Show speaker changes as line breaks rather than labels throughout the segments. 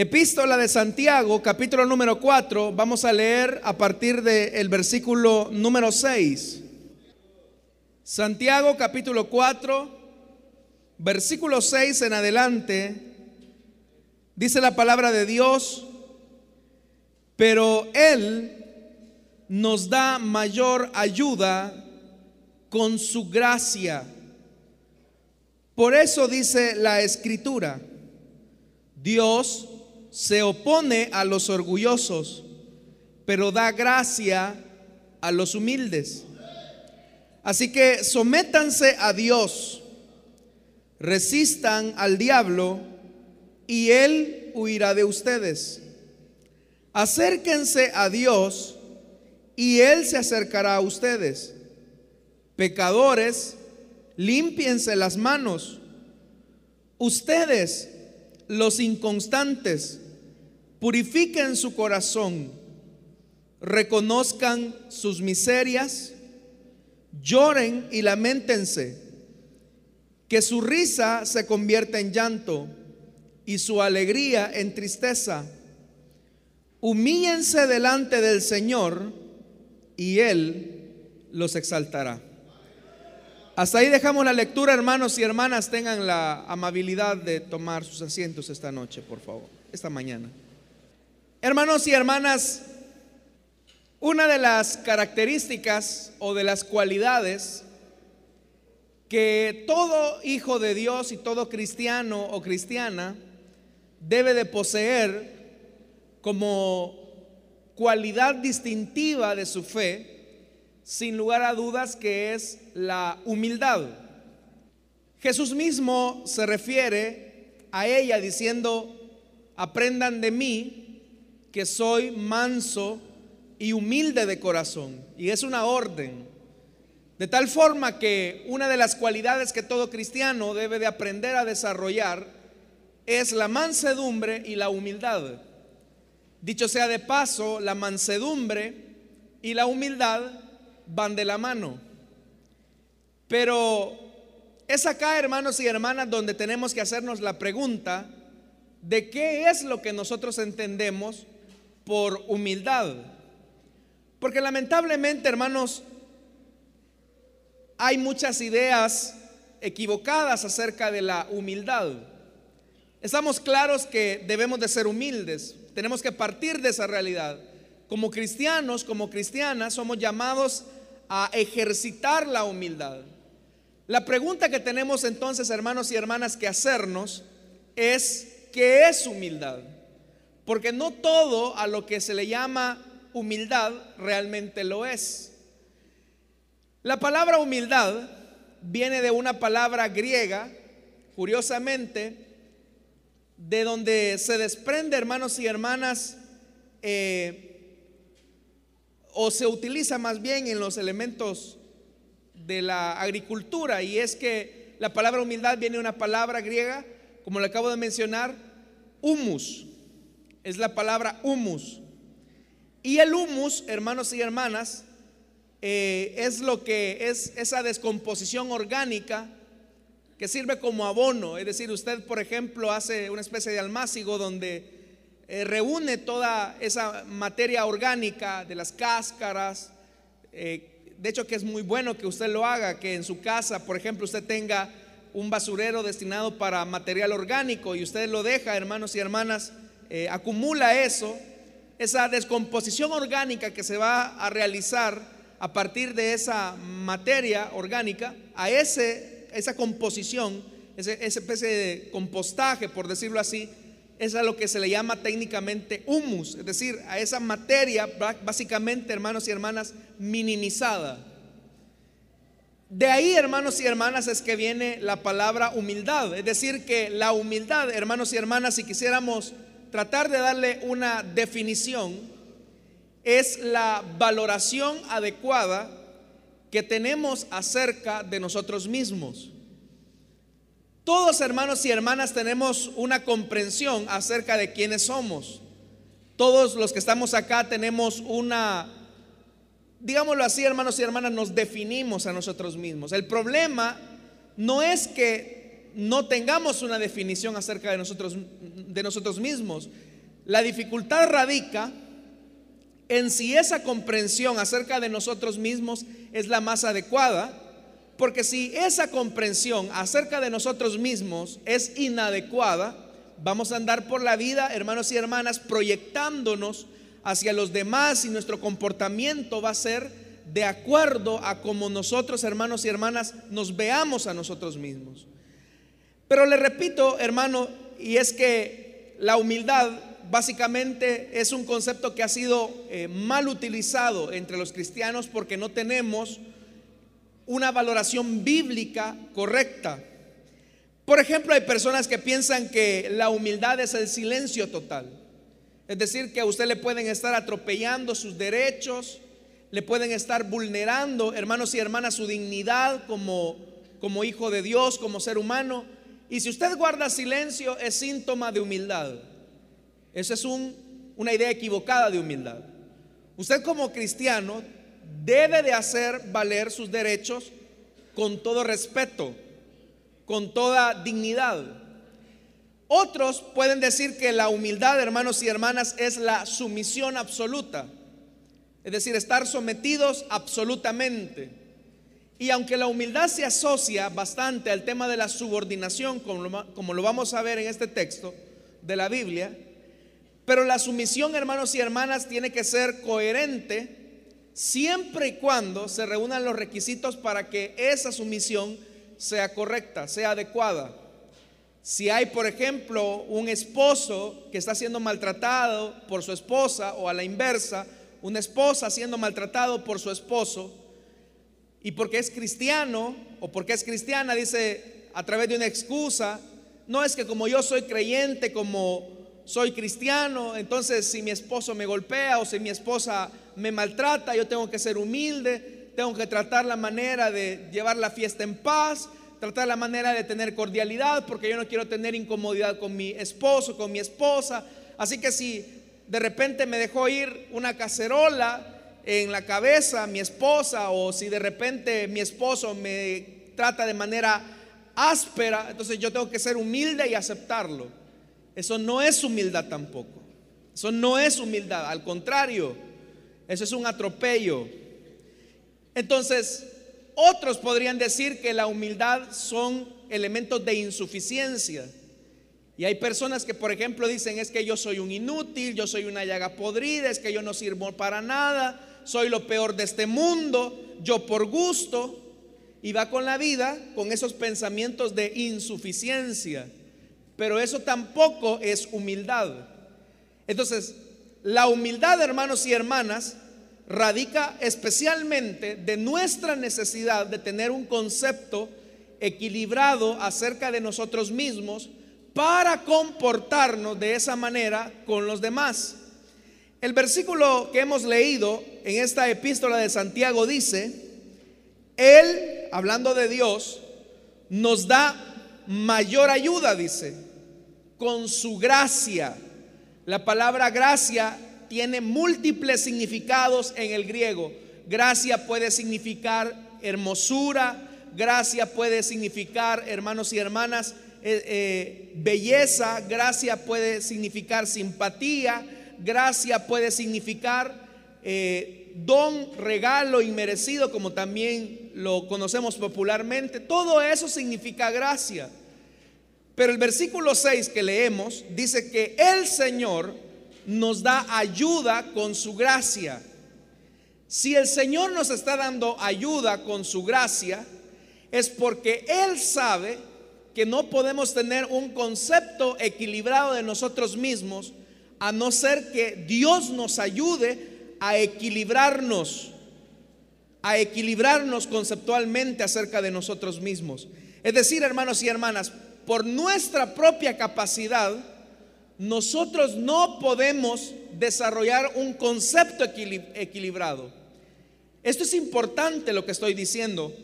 Epístola de Santiago, capítulo número 4, vamos a leer a partir del versículo número 6. Santiago, capítulo 4, versículo 6 en adelante, dice la palabra de Dios, pero Él nos da mayor ayuda con su gracia. Por eso dice la escritura, Dios se opone a los orgullosos, pero da gracia a los humildes. Así que sométanse a Dios, resistan al diablo y él huirá de ustedes. Acérquense a Dios y él se acercará a ustedes. Pecadores, límpiense las manos. Ustedes, los inconstantes, purifiquen su corazón, reconozcan sus miserias, lloren y lamentense, que su risa se convierta en llanto y su alegría en tristeza. Humíllense delante del Señor y Él los exaltará. Hasta ahí dejamos la lectura, hermanos y hermanas, tengan la amabilidad de tomar sus asientos esta noche, por favor, esta mañana. Hermanos y hermanas, una de las características o de las cualidades que todo hijo de Dios y todo cristiano o cristiana debe de poseer como cualidad distintiva de su fe, sin lugar a dudas, que es la humildad. Jesús mismo se refiere a ella diciendo, aprendan de mí, que soy manso y humilde de corazón. Y es una orden. De tal forma que una de las cualidades que todo cristiano debe de aprender a desarrollar es la mansedumbre y la humildad. Dicho sea de paso, la mansedumbre y la humildad van de la mano. Pero es acá, hermanos y hermanas, donde tenemos que hacernos la pregunta de qué es lo que nosotros entendemos por humildad. Porque lamentablemente, hermanos, hay muchas ideas equivocadas acerca de la humildad. Estamos claros que debemos de ser humildes, tenemos que partir de esa realidad. Como cristianos, como cristianas, somos llamados a ejercitar la humildad. La pregunta que tenemos entonces, hermanos y hermanas, que hacernos es, ¿qué es humildad? Porque no todo a lo que se le llama humildad realmente lo es. La palabra humildad viene de una palabra griega, curiosamente, de donde se desprende, hermanos y hermanas, eh, o se utiliza más bien en los elementos de la agricultura, y es que la palabra humildad viene de una palabra griega, como le acabo de mencionar, humus es la palabra humus. Y el humus, hermanos y hermanas, eh, es lo que es esa descomposición orgánica que sirve como abono. Es decir, usted, por ejemplo, hace una especie de almácigo donde eh, reúne toda esa materia orgánica de las cáscaras. Eh, de hecho, que es muy bueno que usted lo haga, que en su casa, por ejemplo, usted tenga un basurero destinado para material orgánico y usted lo deja, hermanos y hermanas, eh, acumula eso, esa descomposición orgánica que se va a realizar a partir de esa materia orgánica, a ese, esa composición, esa especie de compostaje, por decirlo así, es a lo que se le llama técnicamente humus, es decir, a esa materia básicamente, hermanos y hermanas, minimizada. De ahí, hermanos y hermanas, es que viene la palabra humildad, es decir, que la humildad, hermanos y hermanas, si quisiéramos tratar de darle una definición, es la valoración adecuada que tenemos acerca de nosotros mismos. Todos hermanos y hermanas tenemos una comprensión acerca de quiénes somos. Todos los que estamos acá tenemos una, digámoslo así hermanos y hermanas, nos definimos a nosotros mismos. El problema no es que no tengamos una definición acerca de nosotros, de nosotros mismos. La dificultad radica en si esa comprensión acerca de nosotros mismos es la más adecuada, porque si esa comprensión acerca de nosotros mismos es inadecuada, vamos a andar por la vida, hermanos y hermanas, proyectándonos hacia los demás y nuestro comportamiento va a ser de acuerdo a como nosotros, hermanos y hermanas, nos veamos a nosotros mismos. Pero le repito, hermano, y es que la humildad básicamente es un concepto que ha sido eh, mal utilizado entre los cristianos porque no tenemos una valoración bíblica correcta. Por ejemplo, hay personas que piensan que la humildad es el silencio total. Es decir, que a usted le pueden estar atropellando sus derechos, le pueden estar vulnerando, hermanos y hermanas, su dignidad como, como hijo de Dios, como ser humano. Y si usted guarda silencio, es síntoma de humildad. Esa es una idea equivocada de humildad. Usted como cristiano debe de hacer valer sus derechos con todo respeto, con toda dignidad. Otros pueden decir que la humildad, hermanos y hermanas, es la sumisión absoluta. Es decir, estar sometidos absolutamente. Y aunque la humildad se asocia bastante al tema de la subordinación, como como lo vamos a ver en este texto de la Biblia, pero la sumisión, hermanos y hermanas, tiene que ser coherente siempre y cuando se reúnan los requisitos para que esa sumisión sea correcta, sea adecuada. Si hay, por ejemplo, un esposo que está siendo maltratado por su esposa o a la inversa, una esposa siendo maltratado por su esposo, y porque es cristiano o porque es cristiana, dice a través de una excusa, no es que como yo soy creyente, como soy cristiano, entonces si mi esposo me golpea o si mi esposa me maltrata, yo tengo que ser humilde, tengo que tratar la manera de llevar la fiesta en paz, tratar la manera de tener cordialidad, porque yo no quiero tener incomodidad con mi esposo, con mi esposa. Así que si de repente me dejó ir una cacerola en la cabeza mi esposa, o si de repente mi esposo me trata de manera áspera, entonces yo tengo que ser humilde y aceptarlo. Eso no es humildad tampoco. Eso no es humildad, al contrario, eso es un atropello. Entonces, otros podrían decir que la humildad son elementos de insuficiencia. Y hay personas que, por ejemplo, dicen, es que yo soy un inútil, yo soy una llaga podrida, es que yo no sirvo para nada, soy lo peor de este mundo, yo por gusto, y va con la vida con esos pensamientos de insuficiencia. Pero eso tampoco es humildad. Entonces, la humildad, hermanos y hermanas, radica especialmente de nuestra necesidad de tener un concepto equilibrado acerca de nosotros mismos para comportarnos de esa manera con los demás. El versículo que hemos leído en esta epístola de Santiago dice, Él, hablando de Dios, nos da mayor ayuda, dice con su gracia. La palabra gracia tiene múltiples significados en el griego. Gracia puede significar hermosura, gracia puede significar, hermanos y hermanas, eh, eh, belleza, gracia puede significar simpatía, gracia puede significar eh, don, regalo inmerecido, como también lo conocemos popularmente. Todo eso significa gracia. Pero el versículo 6 que leemos dice que el Señor nos da ayuda con su gracia. Si el Señor nos está dando ayuda con su gracia, es porque Él sabe que no podemos tener un concepto equilibrado de nosotros mismos a no ser que Dios nos ayude a equilibrarnos, a equilibrarnos conceptualmente acerca de nosotros mismos. Es decir, hermanos y hermanas, por nuestra propia capacidad, nosotros no podemos desarrollar un concepto equilibrado. Esto es importante lo que estoy diciendo,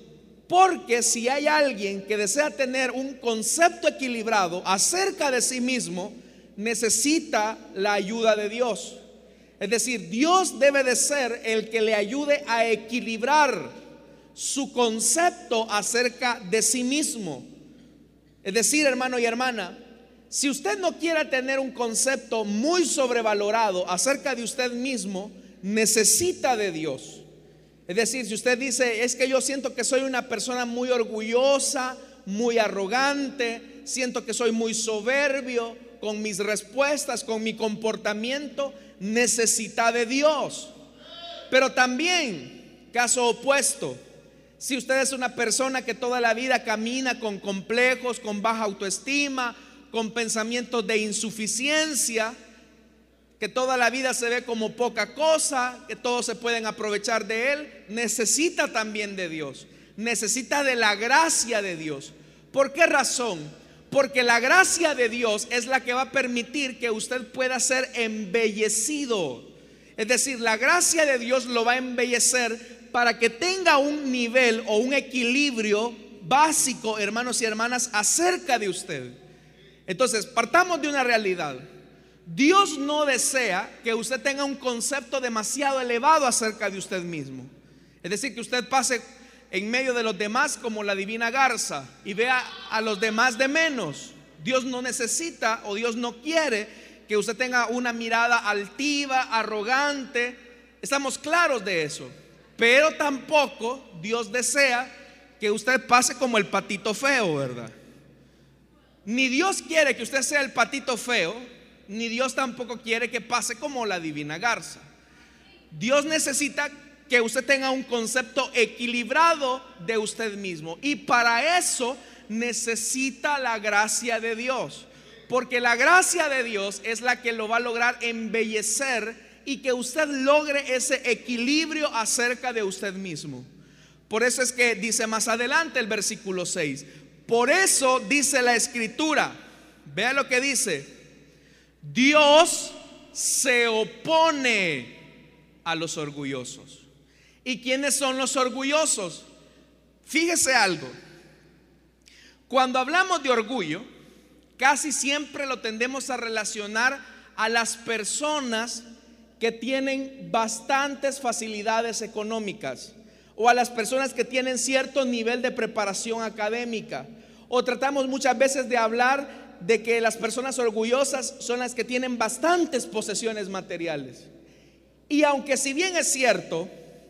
porque si hay alguien que desea tener un concepto equilibrado acerca de sí mismo, necesita la ayuda de Dios. Es decir, Dios debe de ser el que le ayude a equilibrar su concepto acerca de sí mismo. Es decir, hermano y hermana, si usted no quiere tener un concepto muy sobrevalorado acerca de usted mismo, necesita de Dios. Es decir, si usted dice, es que yo siento que soy una persona muy orgullosa, muy arrogante, siento que soy muy soberbio con mis respuestas, con mi comportamiento, necesita de Dios. Pero también, caso opuesto, si usted es una persona que toda la vida camina con complejos, con baja autoestima, con pensamientos de insuficiencia, que toda la vida se ve como poca cosa, que todos se pueden aprovechar de él, necesita también de Dios, necesita de la gracia de Dios. ¿Por qué razón? Porque la gracia de Dios es la que va a permitir que usted pueda ser embellecido. Es decir, la gracia de Dios lo va a embellecer para que tenga un nivel o un equilibrio básico, hermanos y hermanas, acerca de usted. Entonces, partamos de una realidad. Dios no desea que usted tenga un concepto demasiado elevado acerca de usted mismo. Es decir, que usted pase en medio de los demás como la divina garza y vea a los demás de menos. Dios no necesita o Dios no quiere que usted tenga una mirada altiva, arrogante. Estamos claros de eso. Pero tampoco Dios desea que usted pase como el patito feo, ¿verdad? Ni Dios quiere que usted sea el patito feo, ni Dios tampoco quiere que pase como la divina garza. Dios necesita que usted tenga un concepto equilibrado de usted mismo. Y para eso necesita la gracia de Dios. Porque la gracia de Dios es la que lo va a lograr embellecer y que usted logre ese equilibrio acerca de usted mismo. Por eso es que dice más adelante el versículo 6, por eso dice la escritura, vea lo que dice, Dios se opone a los orgullosos. ¿Y quiénes son los orgullosos? Fíjese algo, cuando hablamos de orgullo, casi siempre lo tendemos a relacionar a las personas que tienen bastantes facilidades económicas o a las personas que tienen cierto nivel de preparación académica. O tratamos muchas veces de hablar de que las personas orgullosas son las que tienen bastantes posesiones materiales. Y aunque si bien es cierto,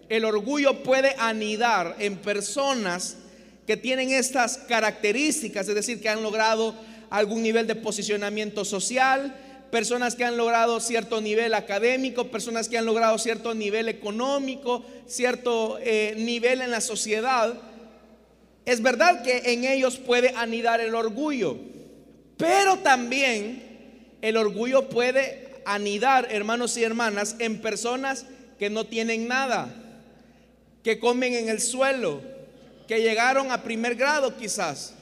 el orgullo puede anidar en personas que tienen estas características, es decir, que han logrado algún nivel de posicionamiento social, personas que han logrado cierto nivel académico, personas que han logrado cierto nivel económico, cierto eh, nivel en la sociedad. Es verdad que en ellos puede anidar el orgullo, pero también el orgullo puede anidar, hermanos y hermanas, en personas que no tienen nada, que comen en el suelo, que llegaron a primer grado quizás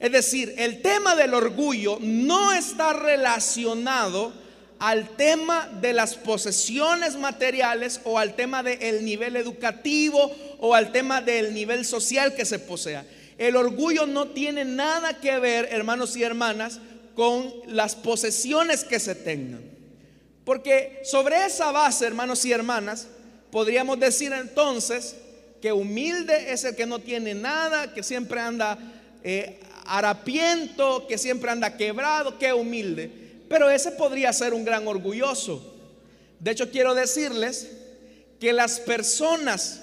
es decir, el tema del orgullo no está relacionado al tema de las posesiones materiales o al tema del nivel educativo o al tema del nivel social que se posea. El orgullo no tiene nada que ver, hermanos y hermanas, con las posesiones que se tengan. Porque sobre esa base, hermanos y hermanas, podríamos decir entonces que humilde es el que no tiene nada, que siempre anda eh, harapiento, que siempre anda quebrado, que humilde. Pero ese podría ser un gran orgulloso. De hecho, quiero decirles que las personas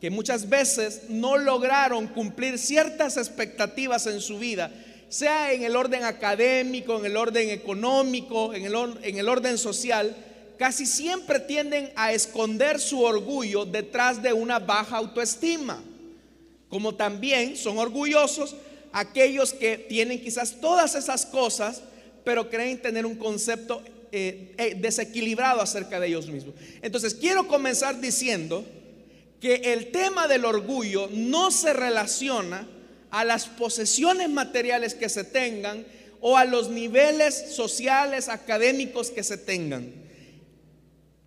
que muchas veces no lograron cumplir ciertas expectativas en su vida, sea en el orden académico, en el orden económico, en el, en el orden social, casi siempre tienden a esconder su orgullo detrás de una baja autoestima. Como también son orgullosos aquellos que tienen quizás todas esas cosas, pero creen tener un concepto eh, eh, desequilibrado acerca de ellos mismos. Entonces, quiero comenzar diciendo que el tema del orgullo no se relaciona a las posesiones materiales que se tengan o a los niveles sociales, académicos que se tengan.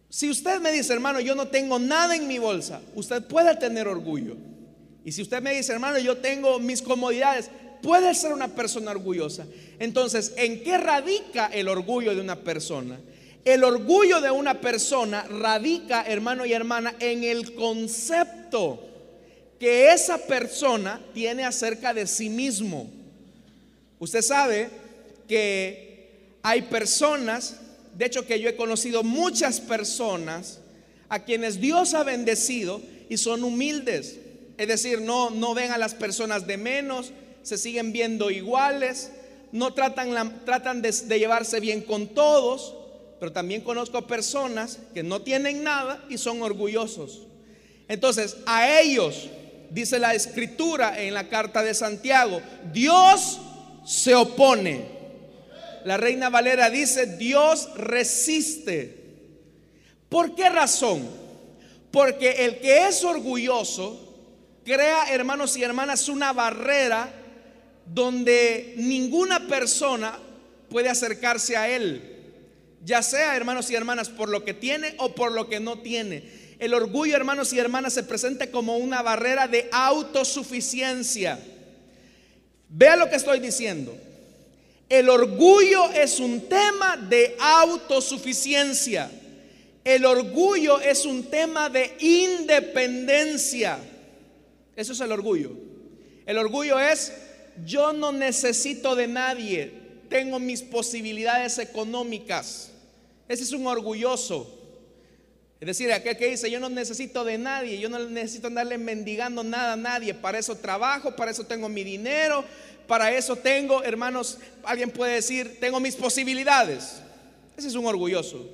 Si usted me dice, hermano, yo no tengo nada en mi bolsa, usted puede tener orgullo. Y si usted me dice, hermano, yo tengo mis comodidades, puede ser una persona orgullosa. Entonces, ¿en qué radica el orgullo de una persona? El orgullo de una persona radica, hermano y hermana, en el concepto que esa persona tiene acerca de sí mismo. Usted sabe que hay personas, de hecho que yo he conocido muchas personas a quienes Dios ha bendecido y son humildes. Es decir, no, no ven a las personas de menos, se siguen viendo iguales, no tratan, tratan de, de llevarse bien con todos, pero también conozco personas que no tienen nada y son orgullosos. Entonces, a ellos, dice la escritura en la carta de Santiago, Dios se opone. La reina Valera dice, Dios resiste. ¿Por qué razón? Porque el que es orgulloso crea, hermanos y hermanas, una barrera donde ninguna persona puede acercarse a él. Ya sea, hermanos y hermanas, por lo que tiene o por lo que no tiene. El orgullo, hermanos y hermanas, se presenta como una barrera de autosuficiencia. Vea lo que estoy diciendo. El orgullo es un tema de autosuficiencia. El orgullo es un tema de independencia. Eso es el orgullo. El orgullo es, yo no necesito de nadie, tengo mis posibilidades económicas. Ese es un orgulloso. Es decir, aquel que dice, yo no necesito de nadie, yo no necesito andarle mendigando nada a nadie, para eso trabajo, para eso tengo mi dinero, para eso tengo, hermanos, alguien puede decir, tengo mis posibilidades. Ese es un orgulloso.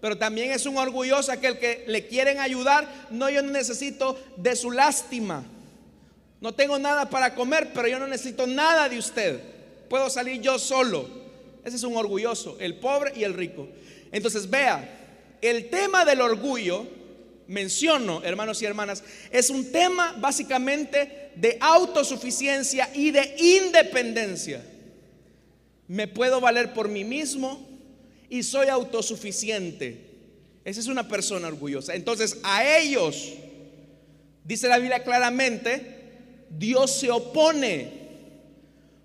Pero también es un orgulloso aquel que le quieren ayudar. No, yo no necesito de su lástima. No tengo nada para comer, pero yo no necesito nada de usted. Puedo salir yo solo. Ese es un orgulloso, el pobre y el rico. Entonces vea, el tema del orgullo, menciono, hermanos y hermanas, es un tema básicamente de autosuficiencia y de independencia. Me puedo valer por mí mismo, y soy autosuficiente. Esa es una persona orgullosa. Entonces a ellos, dice la Biblia claramente, Dios se opone.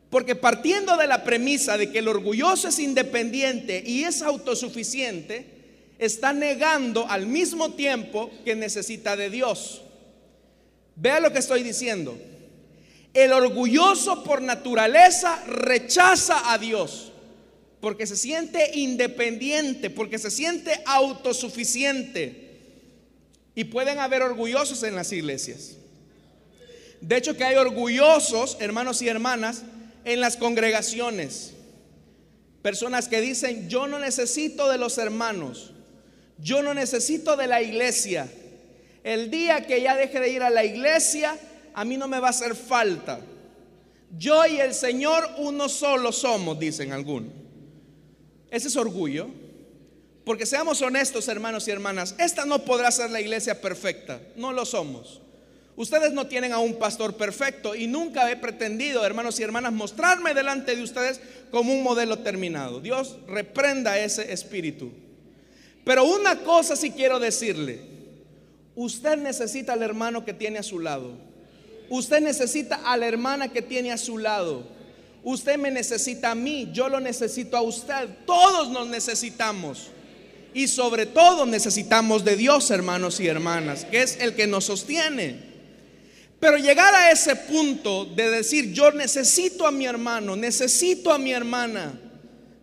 Porque partiendo de la premisa de que el orgulloso es independiente y es autosuficiente, está negando al mismo tiempo que necesita de Dios. Vea lo que estoy diciendo. El orgulloso por naturaleza rechaza a Dios porque se siente independiente, porque se siente autosuficiente. Y pueden haber orgullosos en las iglesias. De hecho que hay orgullosos, hermanos y hermanas, en las congregaciones. Personas que dicen, yo no necesito de los hermanos, yo no necesito de la iglesia. El día que ya deje de ir a la iglesia, a mí no me va a hacer falta. Yo y el Señor uno solo somos, dicen algunos. Ese es orgullo. Porque seamos honestos, hermanos y hermanas, esta no podrá ser la iglesia perfecta. No lo somos. Ustedes no tienen a un pastor perfecto y nunca he pretendido, hermanos y hermanas, mostrarme delante de ustedes como un modelo terminado. Dios reprenda ese espíritu. Pero una cosa sí quiero decirle. Usted necesita al hermano que tiene a su lado. Usted necesita a la hermana que tiene a su lado. Usted me necesita a mí, yo lo necesito a usted. Todos nos necesitamos. Y sobre todo necesitamos de Dios, hermanos y hermanas, que es el que nos sostiene. Pero llegar a ese punto de decir, yo necesito a mi hermano, necesito a mi hermana,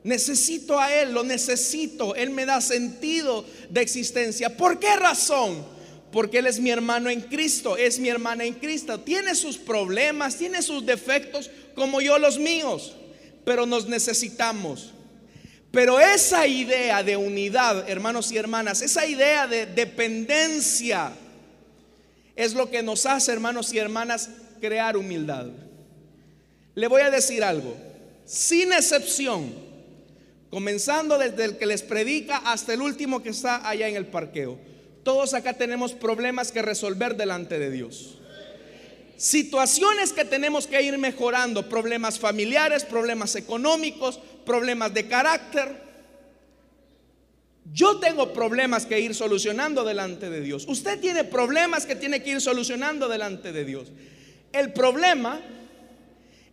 necesito a él, lo necesito, él me da sentido de existencia. ¿Por qué razón? Porque él es mi hermano en Cristo, es mi hermana en Cristo, tiene sus problemas, tiene sus defectos, como yo los míos, pero nos necesitamos. Pero esa idea de unidad, hermanos y hermanas, esa idea de dependencia es lo que nos hace, hermanos y hermanas, crear humildad. Le voy a decir algo, sin excepción, comenzando desde el que les predica hasta el último que está allá en el parqueo. Todos acá tenemos problemas que resolver delante de Dios situaciones que tenemos que ir mejorando, problemas familiares, problemas económicos, problemas de carácter. Yo tengo problemas que ir solucionando delante de Dios. Usted tiene problemas que tiene que ir solucionando delante de Dios. El problema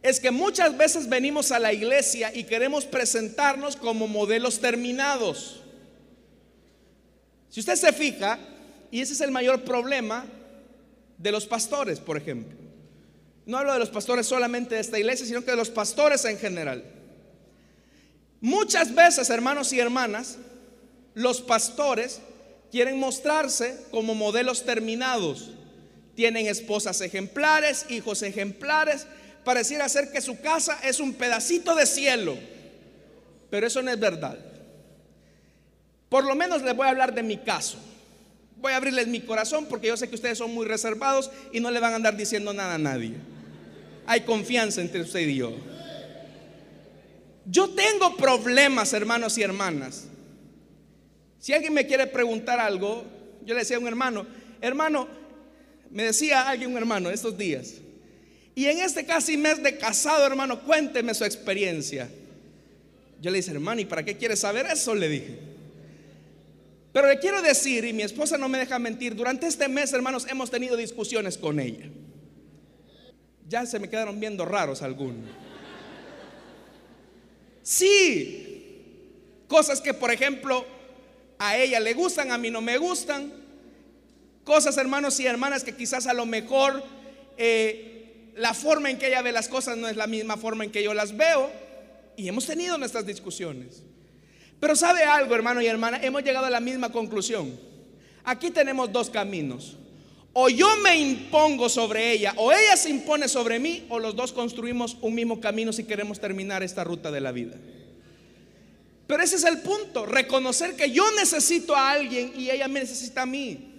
es que muchas veces venimos a la iglesia y queremos presentarnos como modelos terminados. Si usted se fija, y ese es el mayor problema de los pastores, por ejemplo. No hablo de los pastores solamente de esta iglesia, sino que de los pastores en general. Muchas veces, hermanos y hermanas, los pastores quieren mostrarse como modelos terminados. Tienen esposas ejemplares, hijos ejemplares. Pareciera ser que su casa es un pedacito de cielo. Pero eso no es verdad. Por lo menos les voy a hablar de mi caso. Voy a abrirles mi corazón porque yo sé que ustedes son muy reservados y no le van a andar diciendo nada a nadie. Hay confianza entre usted y yo. Yo tengo problemas, hermanos y hermanas. Si alguien me quiere preguntar algo, yo le decía a un hermano, hermano, me decía alguien, un hermano, estos días, y en este casi mes de casado, hermano, cuénteme su experiencia. Yo le dije, hermano, ¿y para qué quiere saber eso? Le dije. Pero le quiero decir, y mi esposa no me deja mentir, durante este mes, hermanos, hemos tenido discusiones con ella. Ya se me quedaron viendo raros algunos. Sí, cosas que, por ejemplo, a ella le gustan, a mí no me gustan. Cosas, hermanos y hermanas, que quizás a lo mejor eh, la forma en que ella ve las cosas no es la misma forma en que yo las veo. Y hemos tenido nuestras discusiones. Pero sabe algo, hermano y hermana, hemos llegado a la misma conclusión. Aquí tenemos dos caminos. O yo me impongo sobre ella, o ella se impone sobre mí, o los dos construimos un mismo camino si queremos terminar esta ruta de la vida. Pero ese es el punto, reconocer que yo necesito a alguien y ella me necesita a mí.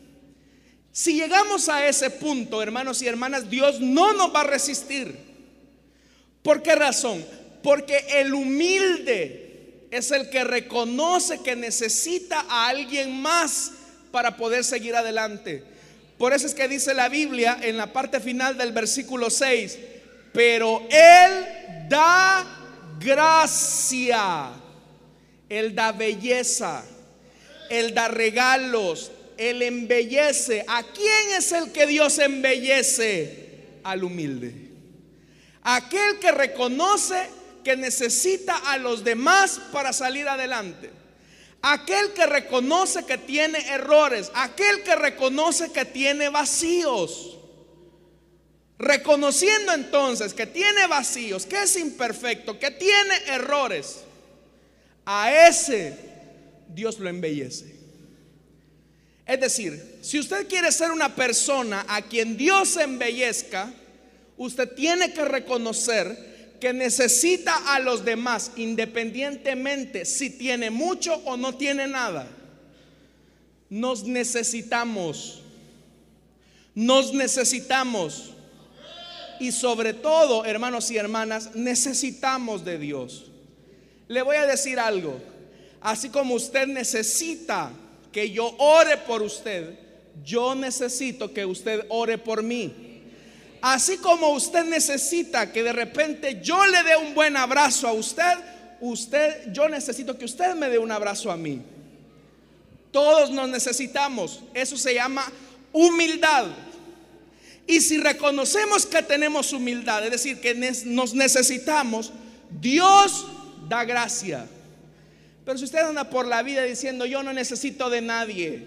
Si llegamos a ese punto, hermanos y hermanas, Dios no nos va a resistir. ¿Por qué razón? Porque el humilde es el que reconoce que necesita a alguien más para poder seguir adelante. Por eso es que dice la Biblia en la parte final del versículo 6, pero Él da gracia, Él da belleza, Él da regalos, Él embellece. ¿A quién es el que Dios embellece? Al humilde. Aquel que reconoce que necesita a los demás para salir adelante. Aquel que reconoce que tiene errores, aquel que reconoce que tiene vacíos. Reconociendo entonces que tiene vacíos, que es imperfecto, que tiene errores, a ese Dios lo embellece. Es decir, si usted quiere ser una persona a quien Dios embellezca, usted tiene que reconocer que necesita a los demás independientemente si tiene mucho o no tiene nada. Nos necesitamos. Nos necesitamos. Y sobre todo, hermanos y hermanas, necesitamos de Dios. Le voy a decir algo. Así como usted necesita que yo ore por usted, yo necesito que usted ore por mí. Así como usted necesita que de repente yo le dé un buen abrazo a usted, usted yo necesito que usted me dé un abrazo a mí. Todos nos necesitamos. Eso se llama humildad. Y si reconocemos que tenemos humildad, es decir, que nos necesitamos, Dios da gracia. Pero si usted anda por la vida diciendo, yo no necesito de nadie,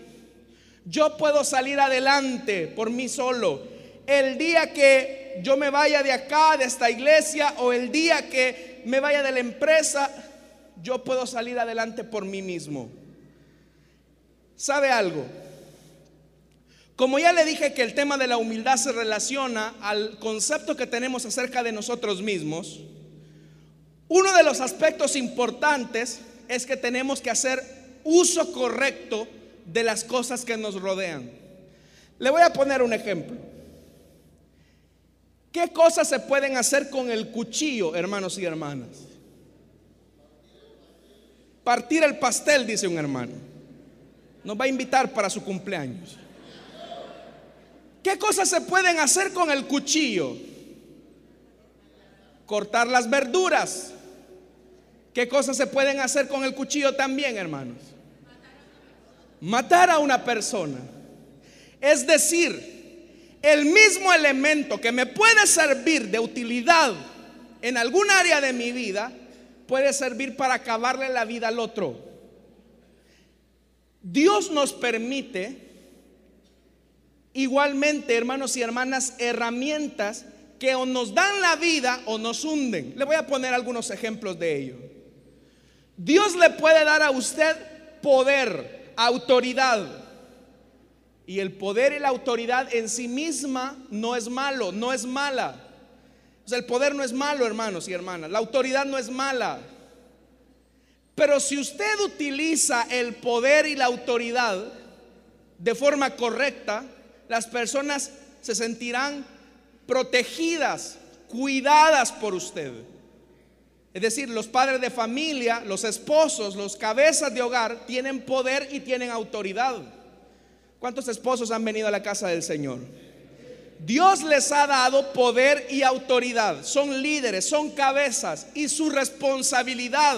yo puedo salir adelante por mí solo, el día que yo me vaya de acá, de esta iglesia, o el día que me vaya de la empresa, yo puedo salir adelante por mí mismo. ¿Sabe algo? Como ya le dije que el tema de la humildad se relaciona al concepto que tenemos acerca de nosotros mismos, uno de los aspectos importantes es que tenemos que hacer uso correcto de las cosas que nos rodean. Le voy a poner un ejemplo. ¿Qué cosas se pueden hacer con el cuchillo, hermanos y hermanas? Partir el pastel, dice un hermano. Nos va a invitar para su cumpleaños. ¿Qué cosas se pueden hacer con el cuchillo? Cortar las verduras. ¿Qué cosas se pueden hacer con el cuchillo también, hermanos? Matar a una persona. Es decir, el mismo elemento que me puede servir de utilidad en algún área de mi vida, puede servir para acabarle la vida al otro. Dios nos permite igualmente, hermanos y hermanas, herramientas que o nos dan la vida o nos hunden. Le voy a poner algunos ejemplos de ello. Dios le puede dar a usted poder, autoridad. Y el poder y la autoridad en sí misma no es malo, no es mala. O sea, el poder no es malo, hermanos y hermanas. La autoridad no es mala. Pero si usted utiliza el poder y la autoridad de forma correcta, las personas se sentirán protegidas, cuidadas por usted. Es decir, los padres de familia, los esposos, los cabezas de hogar tienen poder y tienen autoridad. ¿Cuántos esposos han venido a la casa del Señor? Dios les ha dado poder y autoridad. Son líderes, son cabezas y su responsabilidad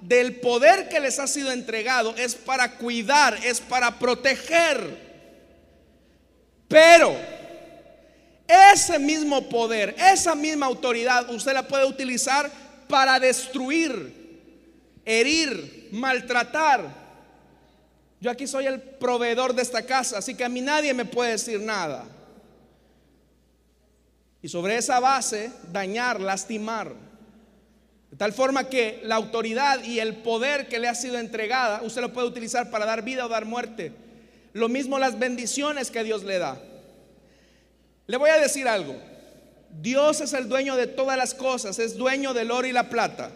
del poder que les ha sido entregado es para cuidar, es para proteger. Pero ese mismo poder, esa misma autoridad, usted la puede utilizar para destruir, herir, maltratar. Yo aquí soy el proveedor de esta casa, así que a mí nadie me puede decir nada. Y sobre esa base, dañar, lastimar. De tal forma que la autoridad y el poder que le ha sido entregada, usted lo puede utilizar para dar vida o dar muerte. Lo mismo las bendiciones que Dios le da. Le voy a decir algo. Dios es el dueño de todas las cosas, es dueño del oro y la plata.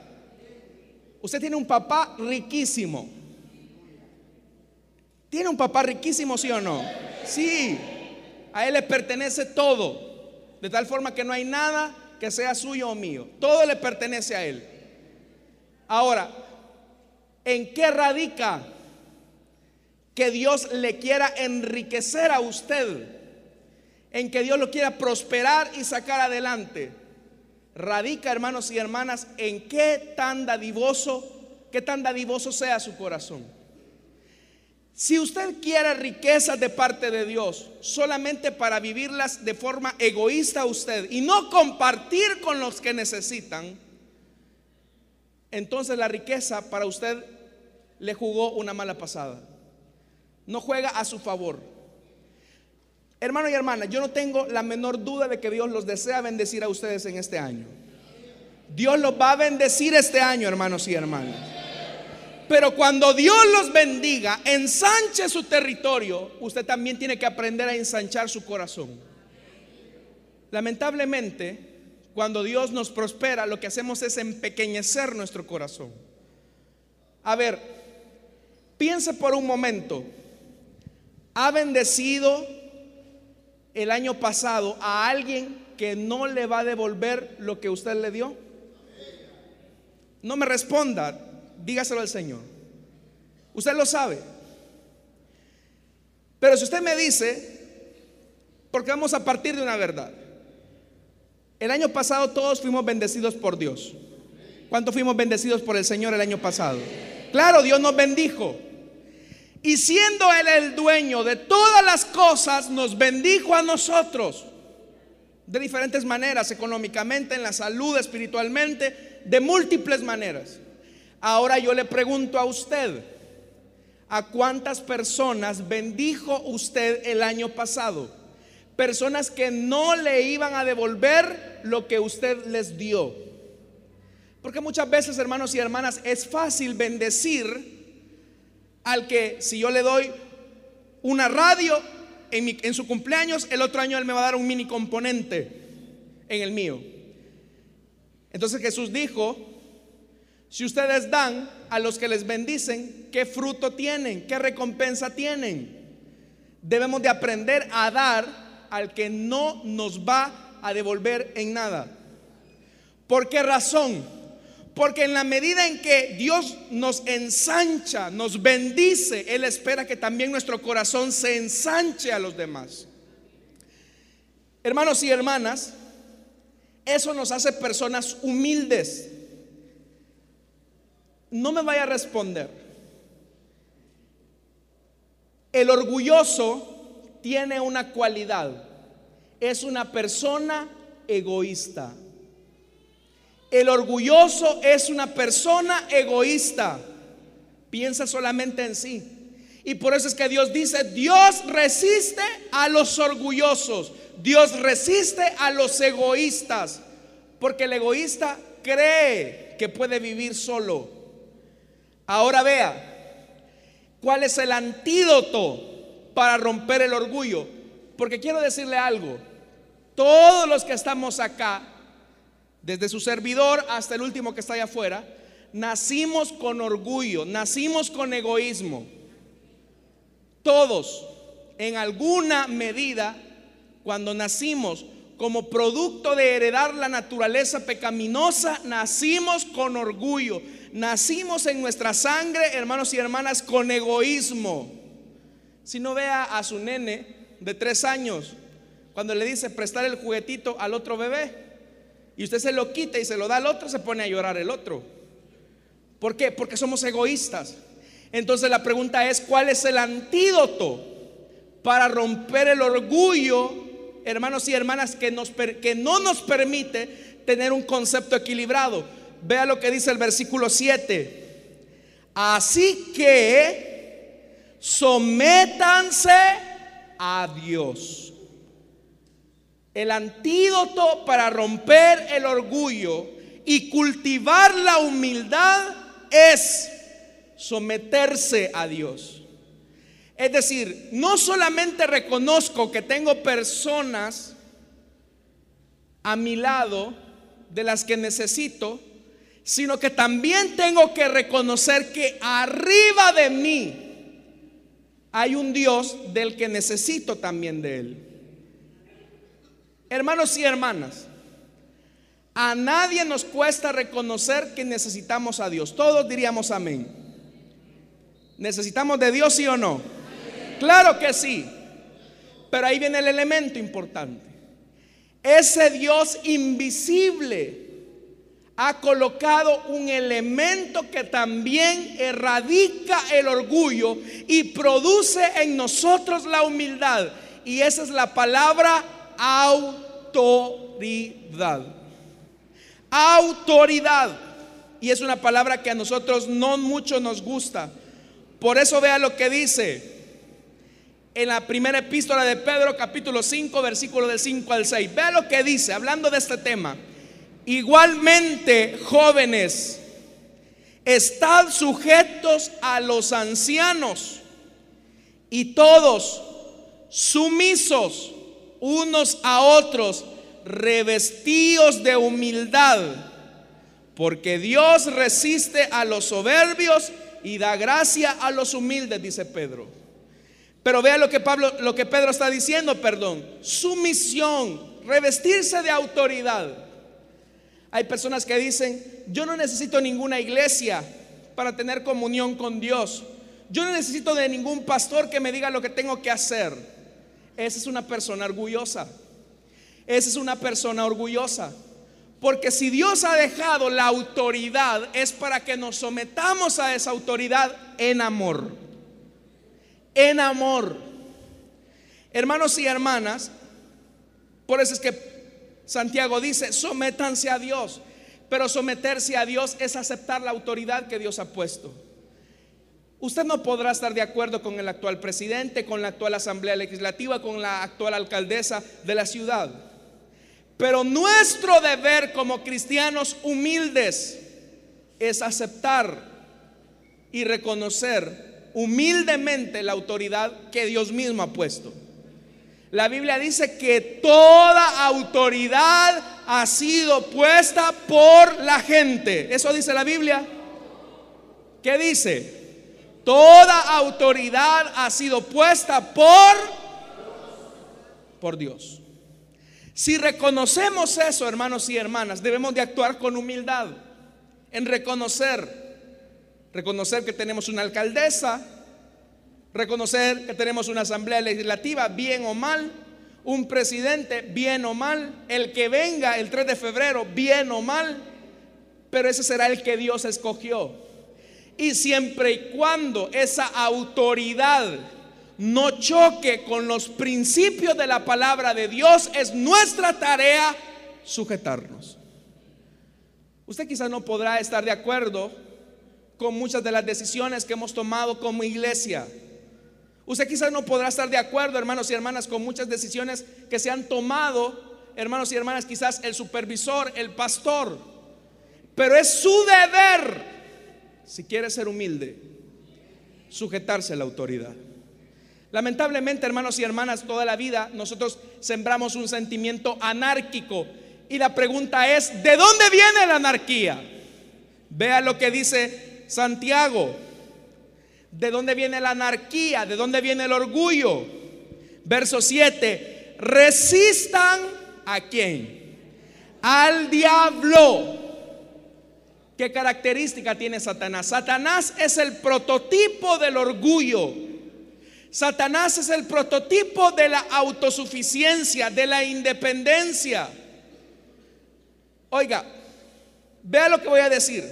Usted tiene un papá riquísimo. ¿Tiene un papá riquísimo, sí o no? Sí. A él le pertenece todo. De tal forma que no hay nada que sea suyo o mío. Todo le pertenece a Él. Ahora, ¿en qué radica que Dios le quiera enriquecer a usted? En que Dios lo quiera prosperar y sacar adelante. Radica, hermanos y hermanas, en qué tan dadivoso, qué tan dadivoso sea su corazón. Si usted quiere riquezas de parte de Dios solamente para vivirlas de forma egoísta usted y no compartir con los que necesitan, entonces la riqueza para usted le jugó una mala pasada. No juega a su favor. Hermano y hermana, yo no tengo la menor duda de que Dios los desea bendecir a ustedes en este año. Dios los va a bendecir este año, hermanos y hermanas. Pero cuando Dios los bendiga, ensanche su territorio, usted también tiene que aprender a ensanchar su corazón. Lamentablemente, cuando Dios nos prospera, lo que hacemos es empequeñecer nuestro corazón. A ver, piense por un momento, ¿ha bendecido el año pasado a alguien que no le va a devolver lo que usted le dio? No me responda, dígaselo al Señor. Usted lo sabe. Pero si usted me dice, porque vamos a partir de una verdad. El año pasado todos fuimos bendecidos por Dios. ¿Cuántos fuimos bendecidos por el Señor el año pasado? Claro, Dios nos bendijo. Y siendo Él el dueño de todas las cosas, nos bendijo a nosotros. De diferentes maneras, económicamente, en la salud, espiritualmente, de múltiples maneras. Ahora yo le pregunto a usted, ¿a cuántas personas bendijo usted el año pasado? Personas que no le iban a devolver lo que usted les dio. Porque muchas veces, hermanos y hermanas, es fácil bendecir al que si yo le doy una radio en, en, su cumpleaños, el otro año él me va a dar un mini componente en el mío. Entonces Jesús dijo, si ustedes dan a los que les bendicen, ¿qué fruto tienen? ¿Qué recompensa tienen? Debemos de aprender a dar al que no nos va a devolver en nada. ¿Por qué razón? Porque en la medida en que Dios nos ensancha, nos bendice, Él espera que también nuestro corazón se ensanche a los demás. Hermanos y hermanas, eso nos hace personas humildes no me vaya a responder. El orgulloso tiene una cualidad. Es una persona egoísta. El orgulloso es una persona egoísta. Piensa solamente en sí. Y por eso es que Dios dice, Dios resiste a los orgullosos, Dios resiste a los egoístas, porque el egoísta cree que puede vivir solo. Ahora vea, ¿cuál es el antídoto para romper el orgullo? Porque quiero decirle algo, todos los que estamos acá, desde su servidor hasta el último que está allá afuera, nacimos con orgullo, nacimos con egoísmo. Todos, en alguna medida, cuando nacimos como producto de heredar la naturaleza pecaminosa, nacimos con orgullo, nacimos en nuestra sangre, hermanos y hermanas, con egoísmo. Si no vea a su nene de tres años, cuando le dice prestar el juguetito al otro bebé, y usted se lo quita y se lo da al otro, se pone a llorar el otro. ¿Por qué? Porque somos egoístas. Entonces la pregunta es, ¿cuál es el antídoto para romper el orgullo, hermanos y hermanas, que, nos, que no nos permite tener un concepto equilibrado? Vea lo que dice el versículo 7. Así que sométanse a Dios. El antídoto para romper el orgullo y cultivar la humildad es someterse a Dios. Es decir, no solamente reconozco que tengo personas a mi lado de las que necesito, sino que también tengo que reconocer que arriba de mí hay un Dios del que necesito también de Él. Hermanos y hermanas, a nadie nos cuesta reconocer que necesitamos a Dios. Todos diríamos amén. ¿Necesitamos de Dios, sí o no? Claro que sí. Pero ahí viene el elemento importante. Ese Dios invisible ha colocado un elemento que también erradica el orgullo y produce en nosotros la humildad. Y esa es la palabra autoridad. Autoridad. Y es una palabra que a nosotros no mucho nos gusta. Por eso vea lo que dice en la primera epístola de Pedro capítulo 5 versículo del 5 al 6. Vea lo que dice hablando de este tema. Igualmente, jóvenes, estad sujetos a los ancianos y todos sumisos unos a otros, revestidos de humildad, porque Dios resiste a los soberbios y da gracia a los humildes, dice Pedro. Pero vea lo que Pablo, lo que Pedro está diciendo, perdón. Sumisión, revestirse de autoridad. Hay personas que dicen, yo no necesito ninguna iglesia para tener comunión con Dios. Yo no necesito de ningún pastor que me diga lo que tengo que hacer. Esa es una persona orgullosa. Esa es una persona orgullosa. Porque si Dios ha dejado la autoridad es para que nos sometamos a esa autoridad en amor. En amor. Hermanos y hermanas, por eso es que Santiago dice, sométanse a Dios. Pero someterse a Dios es aceptar la autoridad que Dios ha puesto. Usted no podrá estar de acuerdo con el actual presidente, con la actual asamblea legislativa, con la actual alcaldesa de la ciudad. Pero nuestro deber como cristianos humildes es aceptar y reconocer humildemente la autoridad que Dios mismo ha puesto. La Biblia dice que toda autoridad ha sido puesta por la gente. Eso dice la Biblia. ¿Qué dice? Toda autoridad ha sido puesta por por Dios. Si reconocemos eso, hermanos y hermanas, debemos de actuar con humildad en reconocer, reconocer que tenemos una alcaldesa, reconocer que tenemos una asamblea legislativa, bien o mal, un presidente, bien o mal, el que venga el 3 de febrero, bien o mal, pero ese será el que Dios escogió. Y siempre y cuando esa autoridad no choque con los principios de la palabra de Dios, es nuestra tarea sujetarnos. Usted quizás no podrá estar de acuerdo con muchas de las decisiones que hemos tomado como iglesia, Usted quizás no podrá estar de acuerdo, hermanos y hermanas, con muchas decisiones que se han tomado, hermanos y hermanas, quizás el supervisor, el pastor. Pero es su deber, si quiere ser humilde, sujetarse a la autoridad. Lamentablemente, hermanos y hermanas, toda la vida nosotros sembramos un sentimiento anárquico. Y la pregunta es, ¿de dónde viene la anarquía? Vea lo que dice Santiago. ¿De dónde viene la anarquía? ¿De dónde viene el orgullo? Verso 7. Resistan a quién? Al diablo. ¿Qué característica tiene Satanás? Satanás es el prototipo del orgullo. Satanás es el prototipo de la autosuficiencia, de la independencia. Oiga, vea lo que voy a decir.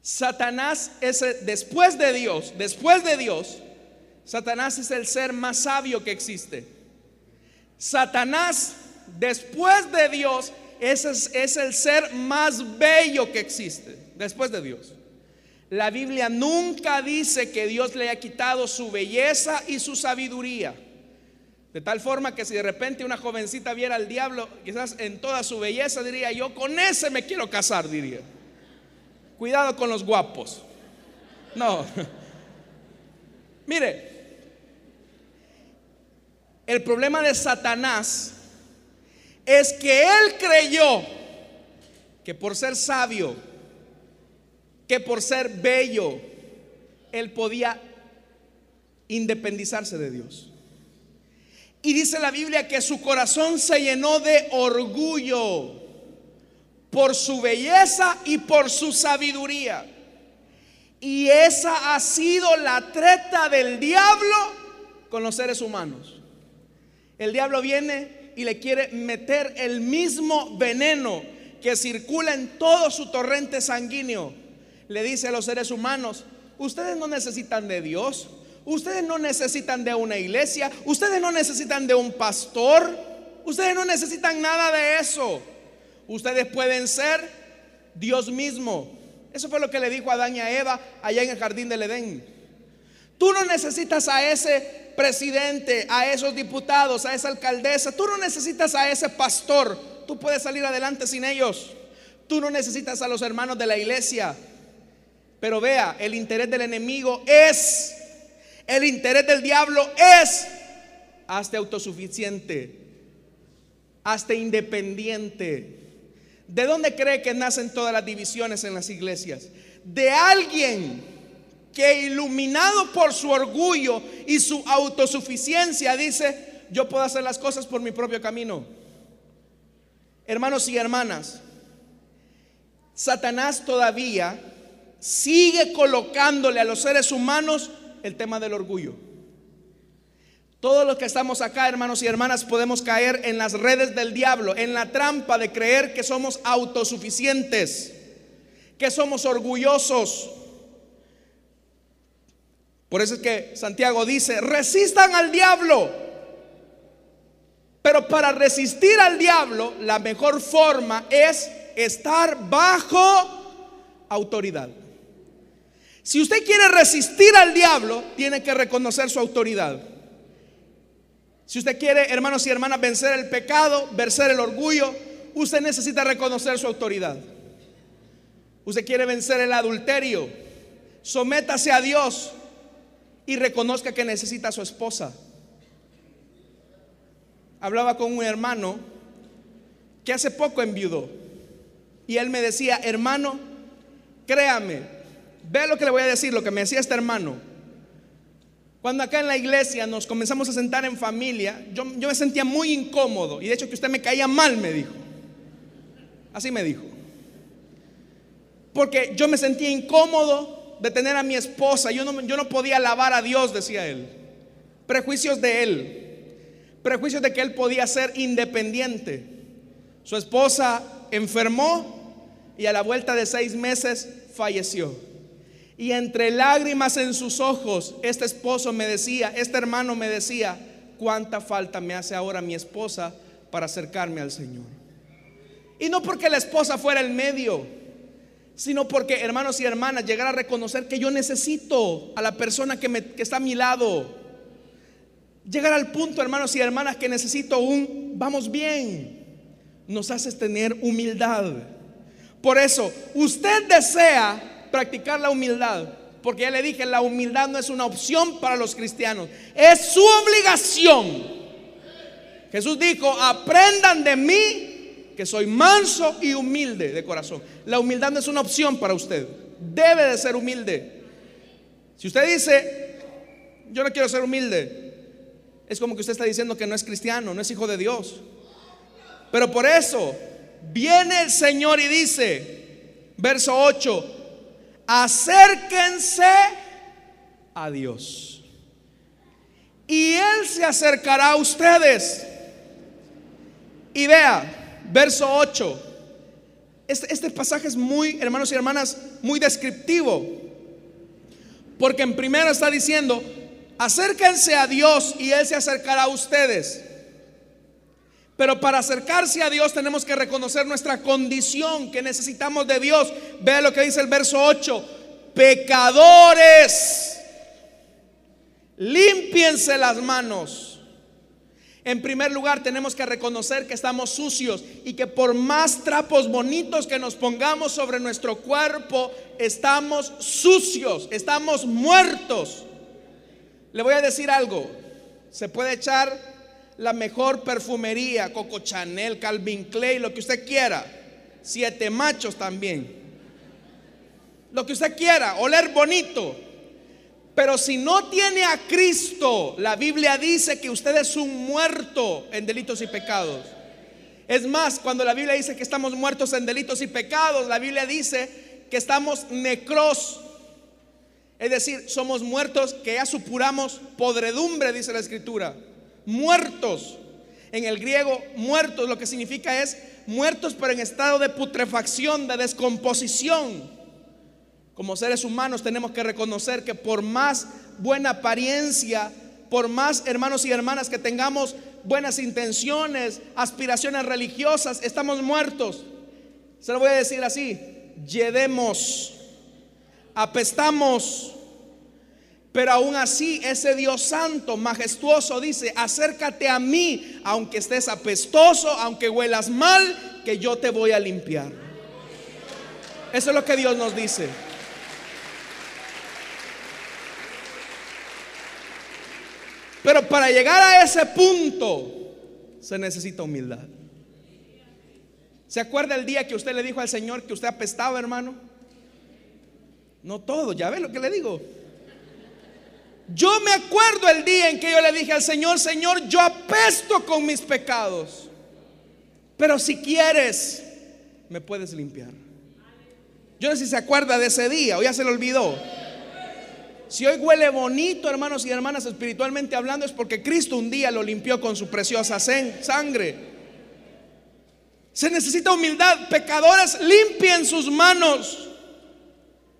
Satanás es, después de Dios, después de Dios, Satanás es el ser más sabio que existe. Satanás, después de Dios, es, es el ser más bello que existe, después de Dios. La Biblia nunca dice que Dios le ha quitado su belleza y su sabiduría. De tal forma que si de repente una jovencita viera al diablo, quizás en toda su belleza, diría yo, con ese me quiero casar, diría. Cuidado con los guapos. No. Mire, el problema de Satanás es que él creyó que por ser sabio, que por ser bello, él podía independizarse de Dios. Y dice la Biblia que su corazón se llenó de orgullo por su belleza y por su sabiduría. Y esa ha sido la treta del diablo con los seres humanos. El diablo viene y le quiere meter el mismo veneno que circula en todo su torrente sanguíneo le dice a los seres humanos, ustedes no necesitan de Dios, ustedes no necesitan de una iglesia, ustedes no necesitan de un pastor, ustedes no necesitan nada de eso. Ustedes pueden ser Dios mismo. Eso fue lo que le dijo a Adán y a Eva allá en el jardín del Edén. Tú no necesitas a ese presidente, a esos diputados, a esa alcaldesa, tú no necesitas a ese pastor, tú puedes salir adelante sin ellos. Tú no necesitas a los hermanos de la iglesia, pero vea, el interés del enemigo es, el interés del diablo es hasta autosuficiente, hasta independiente. ¿De dónde cree que nacen todas las divisiones en las iglesias? De alguien que iluminado por su orgullo y su autosuficiencia dice, yo puedo hacer las cosas por mi propio camino. Hermanos y hermanas, Satanás todavía sigue colocándole a los seres humanos el tema del orgullo. Todos los que estamos acá, hermanos y hermanas, podemos caer en las redes del diablo, en la trampa de creer que somos autosuficientes, que somos orgullosos. Por eso es que Santiago dice, resistan al diablo. Pero para resistir al diablo, la mejor forma es estar bajo autoridad. Si usted quiere resistir al diablo, tiene que reconocer su autoridad. Si usted quiere, hermanos y hermanas, vencer el pecado, vencer el orgullo, usted necesita reconocer su autoridad. Usted quiere vencer el adulterio, sométase a Dios y reconozca que necesita a su esposa. Hablaba con un hermano que hace poco enviudó y él me decía, hermano, créame, Ve lo que le voy a decir, lo que me decía este hermano. Cuando acá en la iglesia nos comenzamos a sentar en familia, yo, yo me sentía muy incómodo. Y de hecho que usted me caía mal, me dijo. Así me dijo. Porque yo me sentía incómodo de tener a mi esposa. Yo no, yo no podía alabar a Dios, decía él. Prejuicios de él. Prejuicios de que él podía ser independiente. Su esposa enfermó y a la vuelta de seis meses falleció. Y entre lágrimas en sus ojos, este esposo me decía, este hermano me decía, cuánta falta me hace ahora mi esposa para acercarme al Señor. Y no porque la esposa fuera el medio, sino porque, hermanos y hermanas, llegar a reconocer que yo necesito a la persona que, me, que está a mi lado. Llegar al punto, hermanos y hermanas, que necesito un vamos bien. Nos hace tener humildad. Por eso, usted desea practicar la humildad. Porque ya le dije, la humildad no es una opción para los cristianos, es su obligación. Jesús dijo, aprendan de mí que soy manso y humilde de corazón. La humildad no es una opción para usted, debe de ser humilde. Si usted dice, yo no quiero ser humilde, es como que usted está diciendo que no es cristiano, no es hijo de Dios. Pero por eso viene el Señor y dice, verso 8, acérquense a Dios. Y Él se acercará a ustedes. Y vea, verso 8. Este, este, pasaje es muy, hermanos y hermanas, muy descriptivo. Porque en primero está diciendo, acérquense a Dios y Él se acercará a ustedes. Pero para acercarse a Dios tenemos que reconocer nuestra condición, que necesitamos de Dios. Vea lo que dice el verso 8. Pecadores, limpiense las manos. En primer lugar, tenemos que reconocer que estamos sucios y que por más trapos bonitos que nos pongamos sobre nuestro cuerpo, estamos sucios, estamos muertos. Le voy a decir algo, se puede echar la mejor perfumería, Coco Chanel, Calvin Klein, lo que usted quiera. Siete machos también. Lo que usted quiera, oler bonito. Pero si no tiene a Cristo, la Biblia dice que usted es un muerto en delitos y pecados. Es más, cuando la Biblia dice que estamos muertos en delitos y pecados, la Biblia dice que estamos necros. Es decir, somos muertos que ya supuramos podredumbre, dice la Escritura muertos. En el griego, muertos lo que significa es muertos pero en estado de putrefacción, de descomposición. Como seres humanos tenemos que reconocer que por más buena apariencia, por más hermanos y hermanas que tengamos buenas intenciones, aspiraciones religiosas, estamos muertos. Se lo voy a decir así, yedemos, apestamos, pero aún así, ese Dios santo, majestuoso, dice, acércate a mí, aunque estés apestoso, aunque huelas mal, que yo te voy a limpiar. Eso es lo que Dios nos dice. Pero para llegar a ese punto se necesita humildad. ¿Se acuerda el día que usted le dijo al Señor que usted apestaba, hermano? No todo, ya ve lo que le digo. Yo me acuerdo el día en que yo le dije al Señor, Señor, yo apesto con mis pecados. Pero si quieres, me puedes limpiar. Yo no sé si se acuerda de ese día o ya se le olvidó. Si hoy huele bonito, hermanos y hermanas, espiritualmente hablando, es porque Cristo un día lo limpió con su preciosa sangre. Se necesita humildad. Pecadores, limpien sus manos.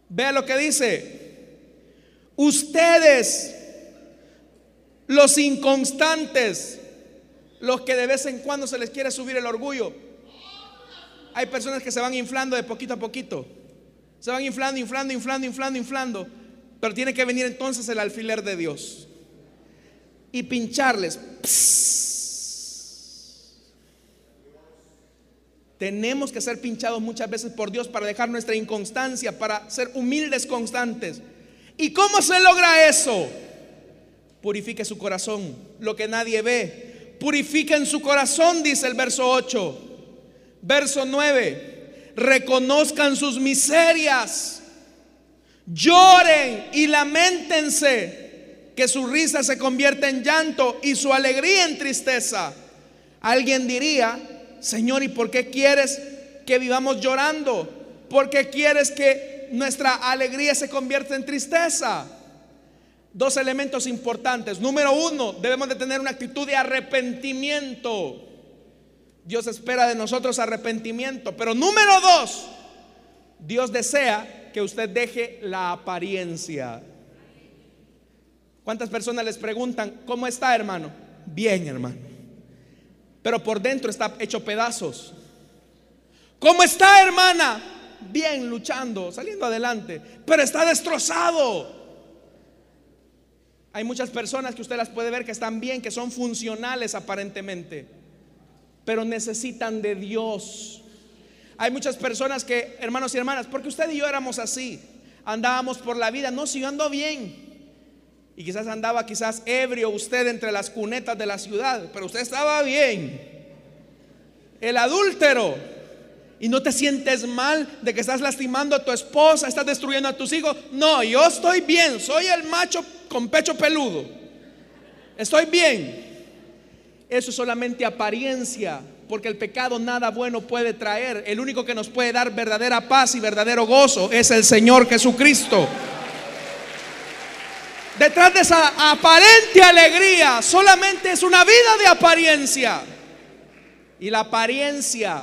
Vea lo que dice. Ustedes, los inconstantes, los que de vez en cuando se les quiere subir el orgullo. Hay personas que se van inflando de poquito a poquito. Se van inflando, inflando, inflando, inflando, inflando. Pero tiene que venir entonces el alfiler de Dios. Y pincharles. Tenemos que ser pinchados muchas veces por Dios para dejar nuestra inconstancia, para ser humildes constantes. ¿Y cómo se logra eso? Purifique su corazón, lo que nadie ve. Purifiquen su corazón, dice el verso 8. Verso 9. Reconozcan sus miserias. Lloren y lamentense. Que su risa se convierta en llanto y su alegría en tristeza. Alguien diría, Señor, ¿y por qué quieres que vivamos llorando? ¿Por qué quieres que nuestra alegría se convierte en tristeza. Dos elementos importantes. Número uno, debemos de tener una actitud de arrepentimiento. Dios espera de nosotros arrepentimiento. Pero número dos, Dios desea que usted deje la apariencia. ¿Cuántas personas les preguntan, ¿cómo está hermano? Bien hermano. Pero por dentro está hecho pedazos. ¿Cómo está hermana? bien luchando, saliendo adelante, pero está destrozado. Hay muchas personas que usted las puede ver que están bien, que son funcionales aparentemente, pero necesitan de Dios. Hay muchas personas que, hermanos y hermanas, porque usted y yo éramos así, andábamos por la vida, no, si yo ando bien. Y quizás andaba quizás ebrio usted entre las cunetas de la ciudad, pero usted estaba bien. El adúltero. Y no te sientes mal de que estás lastimando a tu esposa, estás destruyendo a tus hijos. No, yo estoy bien, soy el macho con pecho peludo. Estoy bien. Eso es solamente apariencia, porque el pecado nada bueno puede traer. El único que nos puede dar verdadera paz y verdadero gozo es el Señor Jesucristo. Detrás de esa aparente alegría solamente es una vida de apariencia. Y la apariencia,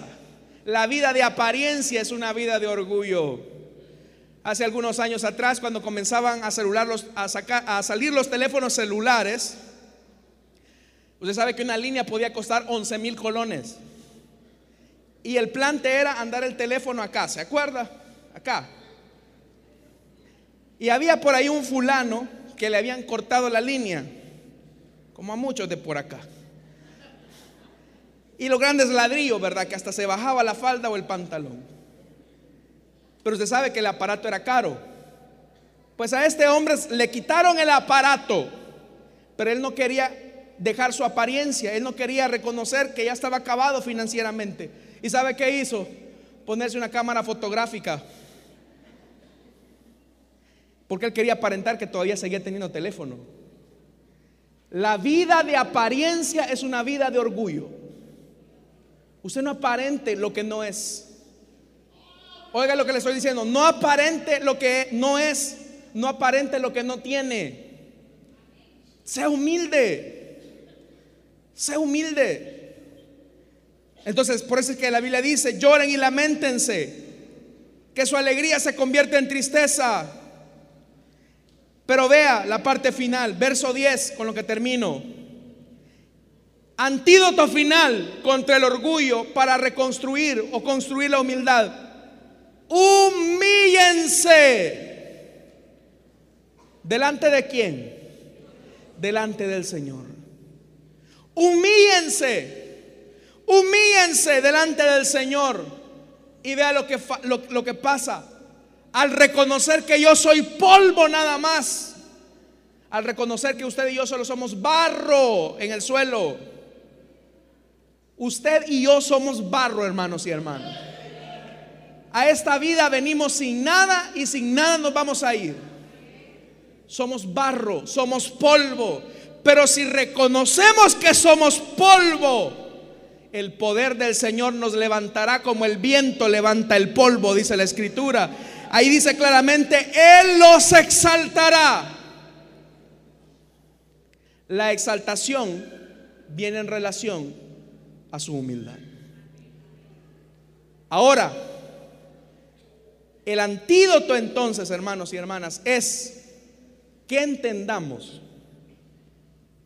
la vida de apariencia es una vida de orgullo. Hace algunos años atrás, cuando comenzaban a, celular a, salir los teléfonos celulares, usted sabe que una línea podía costar 11 mil colones. Y el plante era andar el teléfono acá, ¿se acuerda? Acá. Y había por ahí un fulano que le habían cortado la línea, como a muchos de por acá. Y los grandes ladrillos, ¿verdad? Que hasta se bajaba la falda o el pantalón. Pero usted sabe que el aparato era caro. Pues a este hombre le quitaron el aparato, pero él no quería dejar su apariencia, él no quería reconocer que ya estaba acabado financieramente. ¿Y sabe qué hizo? Ponerse una cámara fotográfica porque él quería aparentar que todavía seguía teniendo teléfono. La vida de apariencia es una vida de orgullo. Usted no aparente lo que no es. Oiga lo que le estoy diciendo. No aparente lo que no es. No aparente lo que no tiene. Sea humilde. Sea humilde. Entonces, por eso es que la Biblia dice, lloren y lamentense. Que su alegría se convierte en tristeza. Pero vea la parte final, verso 10, con lo que termino. Antídoto final contra el orgullo para reconstruir o construir la humildad. Humíllense. ¿Delante de quién? Delante del Señor. Humíllense. Humíllense delante del Señor. Y vea lo que, lo, lo que pasa al reconocer que yo soy polvo nada más, al reconocer que usted y yo solo somos barro en el suelo. Usted y yo somos barro, hermanos y hermanas. A esta vida venimos sin nada y sin nada nos vamos a ir. Somos barro, somos polvo. Pero si reconocemos que somos polvo, el poder del Señor nos levantará como el viento levanta el polvo, dice la escritura. Ahí dice claramente, Él los exaltará. La exaltación viene en relación a su humildad. Ahora, el antídoto entonces, hermanos y hermanas, es que entendamos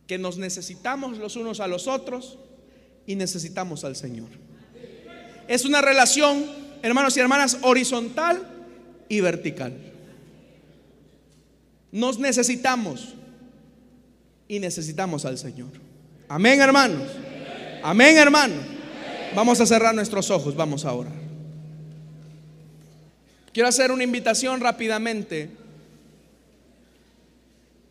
que nos necesitamos los unos a los otros y necesitamos al Señor. Es una relación, hermanos y hermanas, horizontal y vertical. Nos necesitamos y necesitamos al Señor. Amén, hermanos. Amén, hermanos. Vamos a cerrar nuestros ojos, vamos ahora. Quiero hacer una invitación rápidamente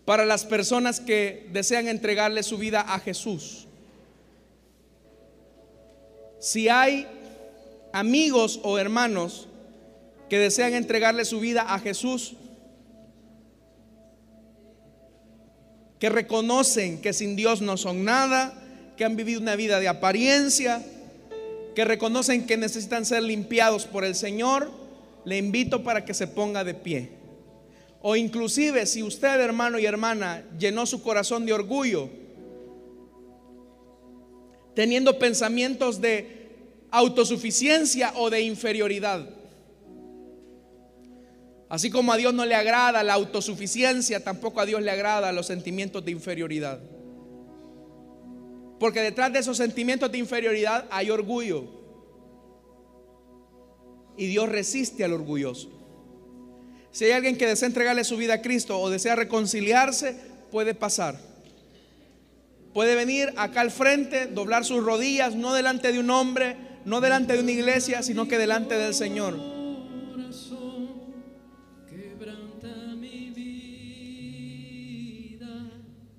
para las personas que desean entregarle su vida a Jesús. Si hay amigos o hermanos que desean entregarle su vida a Jesús, que reconocen que sin Dios no son nada, que han vivido una vida de apariencia, que reconocen que necesitan ser limpiados por el Señor, le invito para que se ponga de pie. O inclusive si usted, hermano y hermana, llenó su corazón de orgullo, teniendo pensamientos de autosuficiencia o de inferioridad. Así como a Dios no le agrada la autosuficiencia, tampoco a Dios le agrada los sentimientos de inferioridad. Porque detrás de esos sentimientos de inferioridad hay orgullo. y Dios resiste al orgulloso. Si hay alguien que desea entregarle su vida a Cristo o desea reconciliarse, puede pasar. Puede venir acá al frente, doblar sus rodillas, no delante de un hombre, no delante de una iglesia, sino que delante del Señor.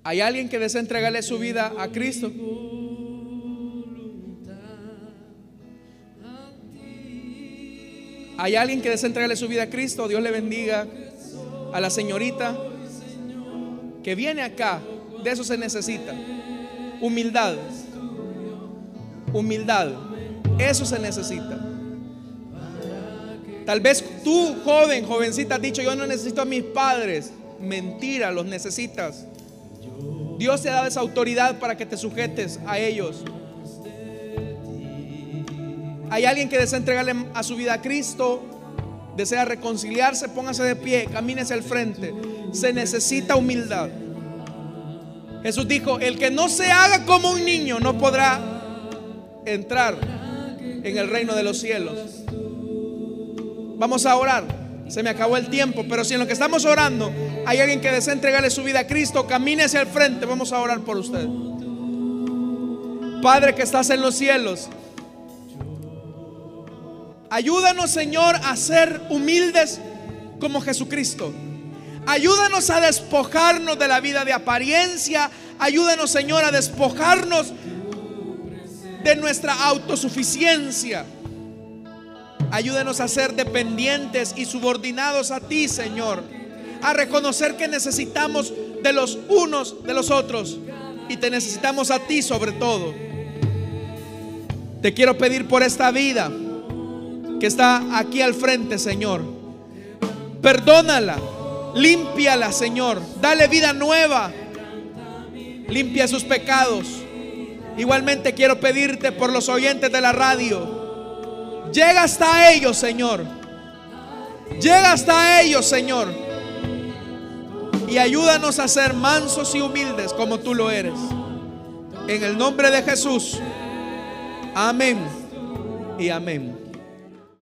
¿Hay alguien que desea entregarle su vida a Cristo? ¿Hay alguien que desea entregarle su vida a Cristo? Dios le bendiga a la señorita que viene acá. De eso se necesita. Humildad. Humildad. Eso se necesita. Tal vez tú, joven, jovencita, has dicho, yo no necesito a mis padres. Mentira, los necesitas. Dios te ha dado esa autoridad para que te sujetes a ellos. Hay alguien que desea entregarle a su vida a Cristo, desea reconciliarse, póngase de pie, camínese al frente. Se necesita humildad. Jesús dijo, el que no se haga como un niño no podrá entrar en el reino de los cielos. Vamos a orar. Se me acabó el tiempo, pero si en lo que estamos orando hay alguien que desea entregarle su vida a Cristo, camine hacia el frente. Vamos a orar por usted. Padre que estás en los cielos, ayúdanos Señor a ser humildes como Jesucristo. Ayúdanos a despojarnos de la vida de apariencia. Ayúdanos, Señor, a despojarnos de nuestra autosuficiencia. Ayúdanos a ser dependientes y subordinados a ti, Señor. A reconocer que necesitamos de los unos de los otros. Y te necesitamos a ti sobre todo. Te quiero pedir por esta vida que está aquí al frente, Señor. Perdónala Límpiala, Señor. Dale vida nueva. Limpia sus pecados. Igualmente quiero pedirte por los oyentes de la radio. Llega hasta ellos, Señor. Llega hasta ellos, Señor. Y ayúdanos a ser mansos y humildes como tú lo eres. En el nombre de Jesús. Amén y amén.